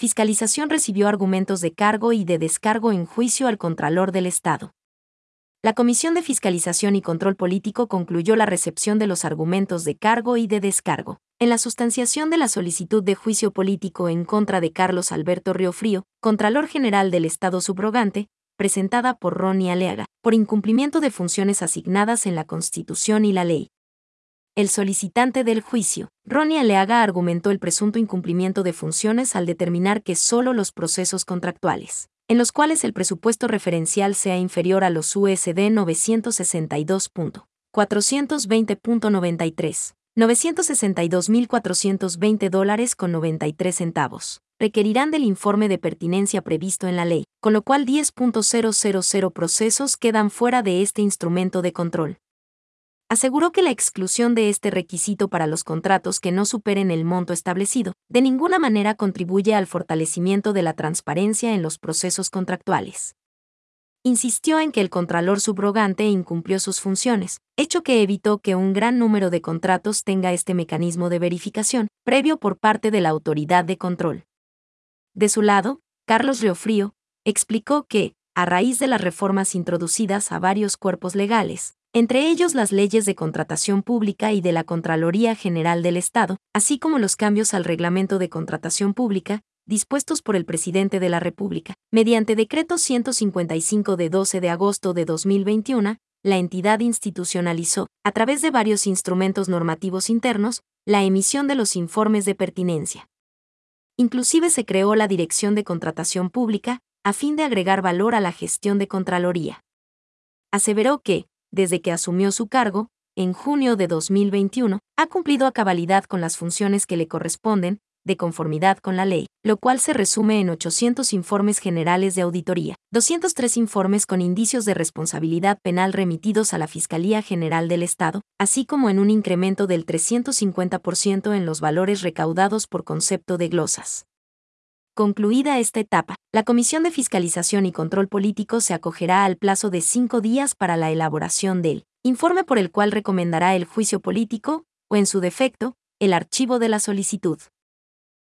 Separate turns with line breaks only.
Fiscalización recibió argumentos de cargo y de descargo en juicio al Contralor del Estado. La Comisión de Fiscalización y Control Político concluyó la recepción de los argumentos de cargo y de descargo. En la sustanciación de la solicitud de juicio político en contra de Carlos Alberto Riofrío, Contralor General del Estado subrogante, presentada por Ronnie Aleaga, por incumplimiento de funciones asignadas en la Constitución y la ley. El solicitante del juicio, Ronnie Aleaga, argumentó el presunto incumplimiento de funciones al determinar que solo los procesos contractuales, en los cuales el presupuesto referencial sea inferior a los USD 962.420.93, 962.420 dólares con 93 centavos, requerirán del informe de pertinencia previsto en la ley, con lo cual 10.000 procesos quedan fuera de este instrumento de control. Aseguró que la exclusión de este requisito para los contratos que no superen el monto establecido, de ninguna manera contribuye al fortalecimiento de la transparencia en los procesos contractuales. Insistió en que el Contralor subrogante incumplió sus funciones, hecho que evitó que un gran número de contratos tenga este mecanismo de verificación, previo por parte de la autoridad de control. De su lado, Carlos Riofrío explicó que, a raíz de las reformas introducidas a varios cuerpos legales, entre ellos las leyes de contratación pública y de la Contraloría General del Estado, así como los cambios al reglamento de contratación pública, dispuestos por el presidente de la República, mediante decreto 155 de 12 de agosto de 2021, la entidad institucionalizó, a través de varios instrumentos normativos internos, la emisión de los informes de pertinencia. Inclusive se creó la Dirección de Contratación Pública, a fin de agregar valor a la gestión de Contraloría. Aseveró que, desde que asumió su cargo, en junio de 2021, ha cumplido a cabalidad con las funciones que le corresponden, de conformidad con la ley, lo cual se resume en 800 informes generales de auditoría, 203 informes con indicios de responsabilidad penal remitidos a la Fiscalía General del Estado, así como en un incremento del 350% en los valores recaudados por concepto de glosas. Concluida esta etapa, la Comisión de Fiscalización y Control Político se acogerá al plazo de cinco días para la elaboración del informe por el cual recomendará el juicio político, o en su defecto, el archivo de la solicitud.